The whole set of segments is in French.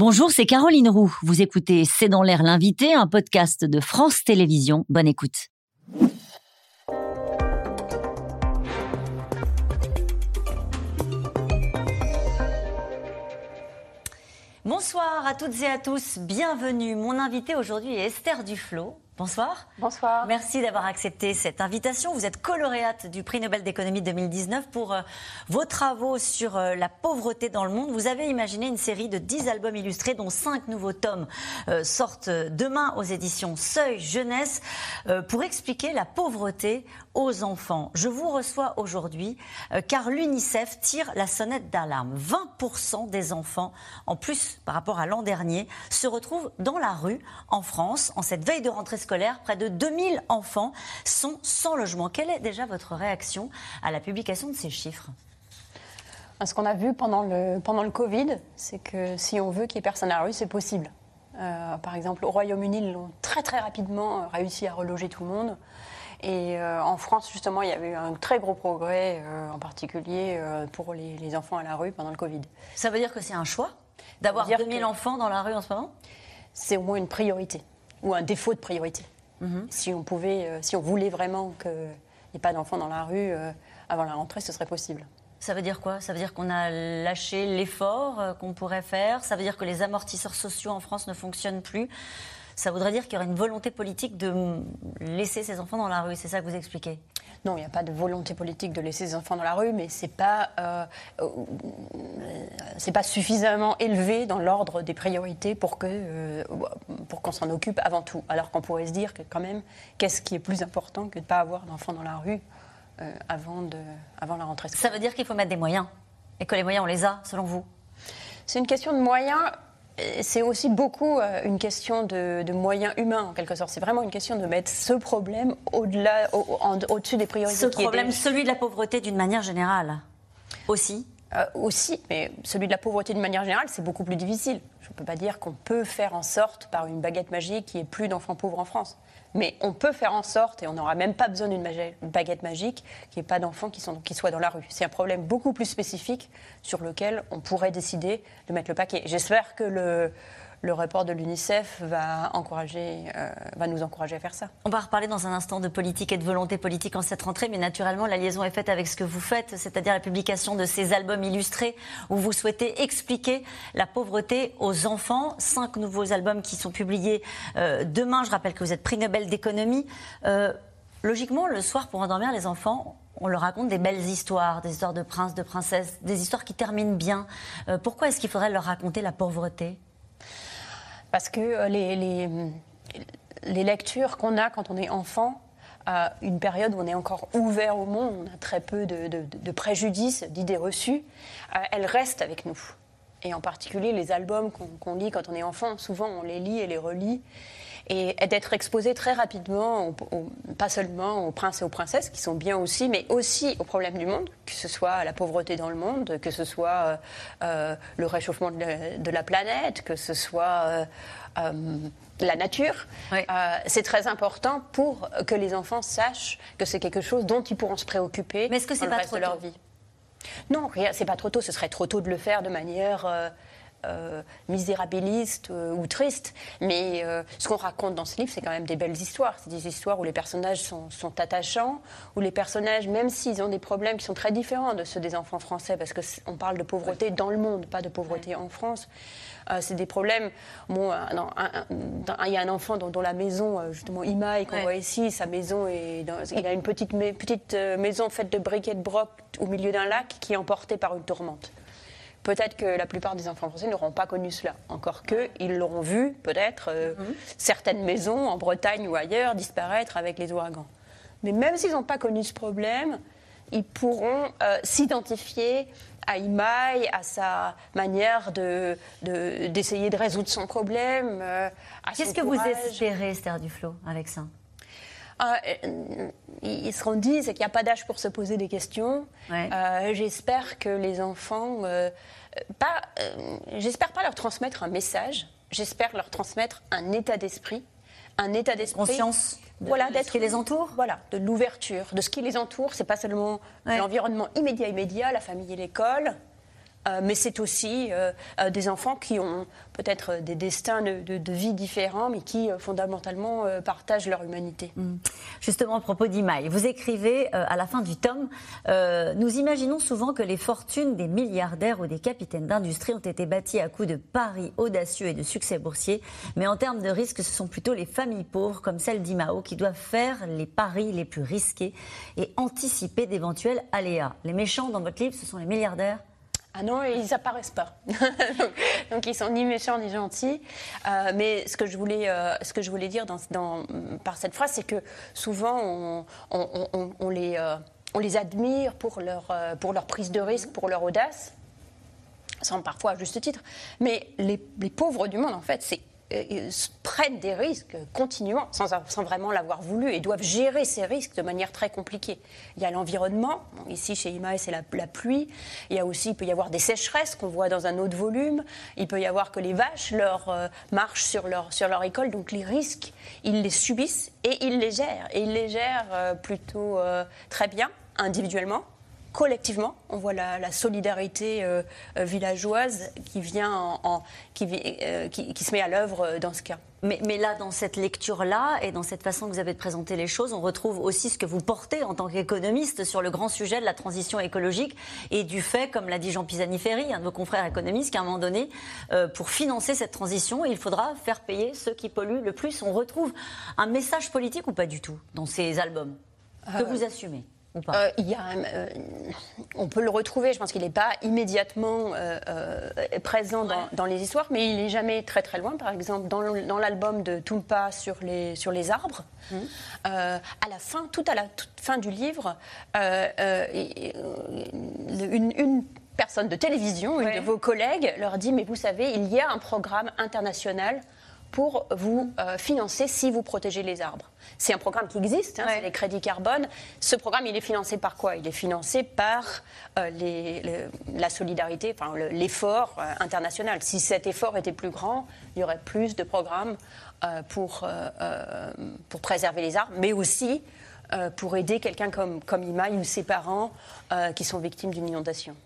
Bonjour, c'est Caroline Roux. Vous écoutez C'est dans l'air l'invité, un podcast de France Télévisions. Bonne écoute. Bonsoir à toutes et à tous, bienvenue. Mon invité aujourd'hui est Esther Duflo. Bonsoir. Bonsoir. Merci d'avoir accepté cette invitation. Vous êtes coloréate du prix Nobel d'économie 2019 pour euh, vos travaux sur euh, la pauvreté dans le monde. Vous avez imaginé une série de 10 albums illustrés dont 5 nouveaux tomes euh, sortent demain aux éditions Seuil Jeunesse pour expliquer la pauvreté aux enfants. Je vous reçois aujourd'hui car l'UNICEF tire la sonnette d'alarme. 20% des enfants, en plus par rapport à l'an dernier, se retrouvent dans la rue en France en cette veille de rentrée scolaire près de 2000 enfants sont sans logement. Quelle est déjà votre réaction à la publication de ces chiffres? Ce qu'on a vu pendant le, pendant le Covid, c'est que si on veut qu'il n'y ait personne à la rue, c'est possible. Euh, par exemple, au Royaume-Uni, ils ont très très rapidement euh, réussi à reloger tout le monde. Et euh, en France, justement, il y avait eu un très gros progrès, en particulier pour les, enfants à la rue pendant le Covid. Ça veut dire que c'est un choix d'avoir 2000 enfants dans la rue en ce moment? C'est au moins une priorité ou un défaut de priorité. Mhm. Si on pouvait, euh, si on voulait vraiment qu'il n'y ait pas d'enfants dans la rue euh, avant la rentrée, ce serait possible. Ça veut dire quoi? Ça veut dire qu'on a lâché l'effort euh, qu'on pourrait faire? Ça veut dire que les amortisseurs sociaux en France ne fonctionnent plus? Ça voudrait dire qu'il y aurait une volonté politique de laisser ces enfants dans la rue. C'est ça que vous expliquez? Non, il n'y a pas de volonté politique de laisser ces enfants dans la rue, mais c'est pas euh, euh, c'est pas suffisamment élevé dans l'ordre des priorités pour que euh, pour qu'on s'en occupe avant tout. Alors qu'on pourrait se dire que quand même, qu'est-ce qui est plus important que de ne pas avoir d'enfants dans la rue avant de avant la rentrée scolaire? Ça veut dire qu'il faut mettre des moyens et que les moyens on les a, selon vous? C'est une question de moyens c'est aussi beaucoup euh, une question de, moyens humains, en quelque sorte. C'est vraiment une question de mettre ce problème au-delà, au-dessus des priorités. Ce problème, celui de la pauvreté d'une manière générale, aussi euh, Aussi, mais celui de la pauvreté d'une manière générale, c'est beaucoup plus difficile. Je ne peux pas dire qu'on peut faire en sorte, par une baguette magique, qu'il n'y ait plus d'enfants pauvres en France. Mais on peut faire en sorte, et on n'aura même pas besoin d'une baguette magique, qu'il n'y ait pas d'enfants qui, qui soient dans la rue. C'est un problème beaucoup plus spécifique sur lequel on pourrait décider de mettre le paquet. J'espère que le, le rapport de l'UNICEF va, euh, va nous encourager à faire ça. On va reparler dans un instant de politique et de volonté politique en cette rentrée, mais naturellement, la liaison est faite avec ce que vous faites, c'est-à-dire la publication de ces albums illustrés où vous souhaitez expliquer la pauvreté aux enfants. Cinq nouveaux albums qui sont publiés euh, demain. Je rappelle que vous êtes prix Nobel d'économie. Euh, logiquement, le soir, pour endormir les enfants, on leur raconte des belles histoires, des histoires de princes, de princesses, des histoires qui terminent bien. pourquoi est-ce qu'il faudrait leur raconter la pauvreté? Parce que euh, les, les, lectures qu'on a quand on est enfant, à une période où on est encore ouvert au monde, on a très peu de, de, préjudices, d'idées reçues, euh, elles restent avec nous. Et en particulier les albums qu'on lit quand on est enfant, souvent on les lit et les relit et d'être exposé très rapidement, pas seulement aux princes et aux princesses, qui sont bien aussi, mais aussi aux problèmes du monde, que ce soit la pauvreté dans le monde, que ce soit euh, euh, le réchauffement de la, planète, que ce soit euh, la nature. c'est très important pour que les enfants sachent que c'est quelque chose dont ils pourront se préoccuper mais est-ce que c'est pas trop de leur vie. Non, c'est pas trop tôt. Ce serait trop tôt de le faire de manière euh, misérabiliste euh, ou triste, mais euh, ce qu'on raconte dans ce livre, c'est quand même des belles histoires. C'est des histoires où les personnages sont, attachants, où les personnages, même s'ils ont des problèmes qui sont très différents de ceux des enfants français, parce qu'on parle de pauvreté dans le monde, pas de pauvreté en France, c'est des problèmes. Bon, il y a un enfant dont, la maison, justement, Imaï, qu'on voit ici, sa maison est. il a une petite, petite maison faite de briquets de broc au milieu d'un lac qui est emportée par une tourmente. Peut-être que la plupart des enfants français n'auront pas connu cela. Encore que, ils l'auront vu, peut-être, euh, mhm. certaines maisons en Bretagne ou ailleurs disparaître avec les ouragans. Mais même s'ils n'ont pas connu ce problème, ils pourront euh, s'identifier à Imaï, à sa manière d'essayer de, d'essayer de, résoudre son problème. Euh, Qu'est-ce que vous espérez, Esther Duflo, avec ça? Ils se rendent c'est qu'il n'y a pas d'âge pour se poser des questions. Euh, j'espère que les enfants, euh, pas, j'espère pas leur transmettre un message. J'espère leur transmettre un état d'esprit, un état d'esprit. Conscience. voilà, de ce qui les entoure. Voilà, de l'ouverture, de ce qui les entoure. C'est pas seulement l'environnement immédiat, immédiat, la famille et l'école. Euh, mais c'est aussi euh, euh, des enfants qui ont peut-être des destins de, vie différents, mais qui fondamentalement partagent leur humanité. Mm. Justement, à propos d'Imaï, vous écrivez à la fin du tome Nous imaginons souvent que les fortunes des milliardaires ou des capitaines d'industrie ont été bâties à coups de paris audacieux et de succès boursiers, mais en termes de risque, ce sont plutôt les familles pauvres, comme celle d'Imao, qui doivent faire les paris les plus risqués et anticiper d'éventuels aléas. Les méchants dans votre livre, ce sont les milliardaires? Ah non, ils apparaissent pas. donc, ils sont ni méchants ni gentils. Euh, mais ce que je voulais, euh, ce que je voulais dire par cette phrase, c'est que souvent on, les, euh, les admire pour leur, prise de risque, pour leur audace, sans parfois à juste titre. Mais les, pauvres du monde, en fait, c'est prennent des risques continuellement, sans, vraiment l'avoir voulu, et doivent gérer ces risques de manière très compliquée. Il y a l'environnement, ici chez IMAE c'est la, pluie, il y a aussi, il peut y avoir des sécheresses qu'on voit dans un autre volume, il peut y avoir que les vaches leur, euh, marchent sur leur, sur école, donc les risques, ils les subissent et ils les gèrent, et ils les gèrent euh, plutôt très bien, individuellement, collectivement. On voit la, solidarité euh, euh, villageoise qui vient en, euh, qui, qui, se met à l'œuvre dans ce cas. Mais, mais, là, dans cette lecture-là et dans cette façon que vous avez de présenter les choses, on retrouve aussi ce que vous portez en tant qu'économiste sur le grand sujet de la transition écologique et du fait, comme l'a dit Jean Pisani-Ferry, un de vos confrères économistes, qu'à un moment donné, pour financer cette transition, il faudra faire payer ceux qui polluent le plus. On retrouve un message politique ou pas du tout dans ces albums que vous assumez? Euh, il y a, euh, on peut le retrouver, je pense qu'il n'est pas immédiatement euh, présent dans, les histoires, mais il n'est jamais très très loin. Par exemple, dans l'album de Tumpa sur les, sur les arbres, mmh. à la fin, tout à la toute fin du livre, une, une personne de télévision, une de vos collègues, leur dit, mais vous savez, il y a un programme international pour vous euh, financer si vous protégez les arbres. C'est un programme qui existe, hein, c'est les crédits carbone. Ce programme, il est financé par quoi? Il est financé par euh, les, la solidarité, enfin l'effort euh, international. Si cet effort était plus grand, il y aurait plus de programmes pour, pour préserver les arbres, mais aussi pour aider quelqu'un comme, comme Imaï ou ses parents qui sont victimes d'une inondation.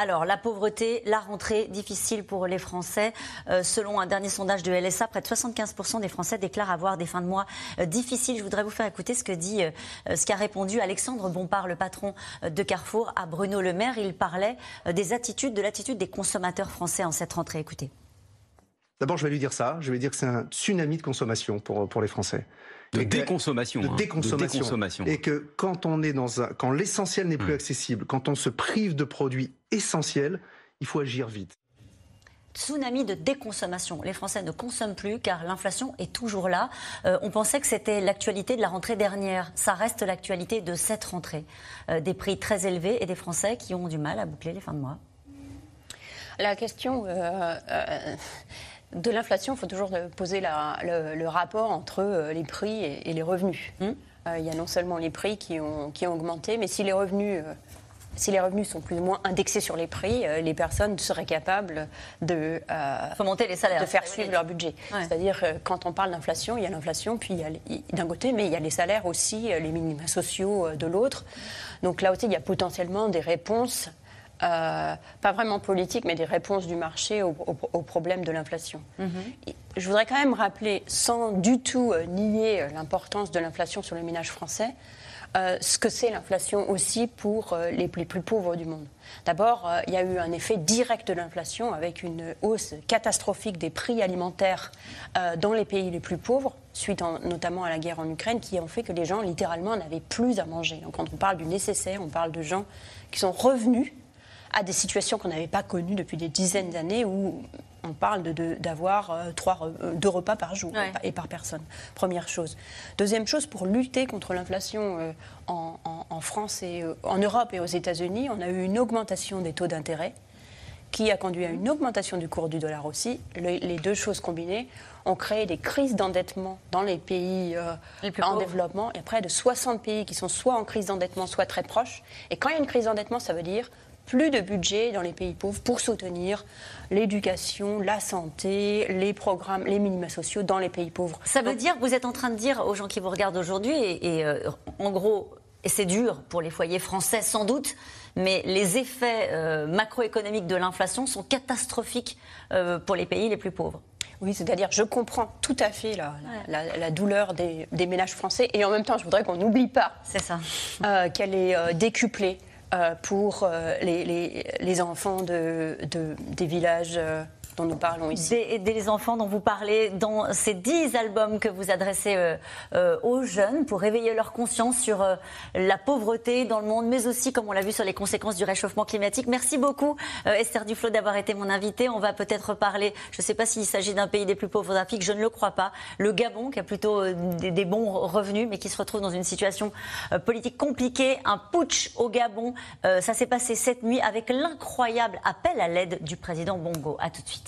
Alors, la pauvreté, la rentrée difficile pour les Français. Euh, selon un dernier sondage de LSA, près de 75% des Français déclarent avoir des fins de mois euh, difficiles. Je voudrais vous faire écouter ce que dit, euh, ce qu'a répondu Alexandre Bompard, le patron de Carrefour, à Bruno Le Maire. Il parlait des attitudes, de l'attitude des consommateurs français en cette rentrée. Écoutez. D'abord, je vais lui dire ça. Je vais dire que c'est un tsunami de consommation pour, pour les Français. De déconsommation. De, hein. déconsommation. Et que quand on est dans un, quand l'essentiel n'est plus hmm. accessible, quand on se prive de produits essentiels, il faut agir vite. Tsunami de déconsommation. Les Français ne consomment plus car l'inflation est toujours là. Euh, on pensait que c'était l'actualité de la rentrée dernière. Ça reste l'actualité de cette rentrée. Euh, des prix très élevés et des Français qui ont du mal à boucler les fins de mois. La question. Euh, de l'inflation, il faut toujours poser le, rapport entre les prix et, les revenus. Euh, il y a non seulement les prix qui ont, qui ont augmenté, mais si les revenus euh, si les revenus sont plus ou moins indexés sur les prix, les personnes seraient capables de, monter les salaires. de faire suivre leur budget. C'est-à-dire, quand on parle d'inflation, il y a l'inflation, puis d'un côté, mais il y a les salaires aussi, les minima sociaux de l'autre. Donc là aussi, il y a potentiellement des réponses euh, pas vraiment politique, mais des réponses du marché au, problème de l'inflation. Mhm. Je voudrais quand même rappeler, sans du tout euh, nier euh, l'importance de l'inflation sur les ménages français, ce que c'est l'inflation aussi pour les, plus, pauvres du monde. D'abord, il y a eu un effet direct de l'inflation avec une hausse catastrophique des prix alimentaires dans les pays les plus pauvres, suite notamment à la guerre en Ukraine, qui ont fait que les gens littéralement n'avaient plus à manger. Donc quand on parle du nécessaire, on parle de gens qui sont revenus à des situations qu'on n'avait pas connues depuis des dizaines d'années où on parle d'avoir euh, trois, euh, deux repas par jour et par personne. Première chose. Deuxième chose, pour lutter contre l'inflation euh, en, France et en Europe et aux États-Unis, on a eu une augmentation des taux d'intérêt qui a conduit à une augmentation du cours du dollar aussi. les deux choses combinées ont créé des crises d'endettement dans les pays en développement. Il y a près de 60 pays qui sont soit en crise d'endettement, soit très proches. Et quand il y a une crise d'endettement, ça veut dire plus de budget dans les pays pauvres pour soutenir l'éducation, la santé, les programmes, les minima sociaux dans les pays pauvres. Ça veut dire, vous êtes en train de dire aux gens qui vous regardent aujourd'hui, et, euh, en gros, et c'est dur pour les foyers français sans doute, mais les effets euh, macroéconomiques de l'inflation sont catastrophiques euh, pour les pays les plus pauvres. Oui, c'est-à-dire, je comprends tout à fait la, douleur des, ménages français, et en même temps, je voudrais qu'on n'oublie pas euh, qu'elle est décuplée pour les, enfants de, des villages dont nous parlons ici. Des, enfants dont vous parlez dans ces dix albums que vous adressez euh, euh, aux jeunes pour réveiller leur conscience sur euh, la pauvreté dans le monde, mais aussi, comme on l'a vu, sur les conséquences du réchauffement climatique. Merci beaucoup, Esther Duflo, d'avoir été mon invitée. On va peut-être parler, je ne sais pas s'il s'agit d'un pays des plus pauvres d'Afrique, je ne le crois pas. Le Gabon, qui a plutôt des, des, bons revenus, mais qui se retrouve dans une situation politique compliquée. Un putsch au Gabon, ça s'est passé cette nuit avec l'incroyable appel à l'aide du président Bongo. À tout de suite.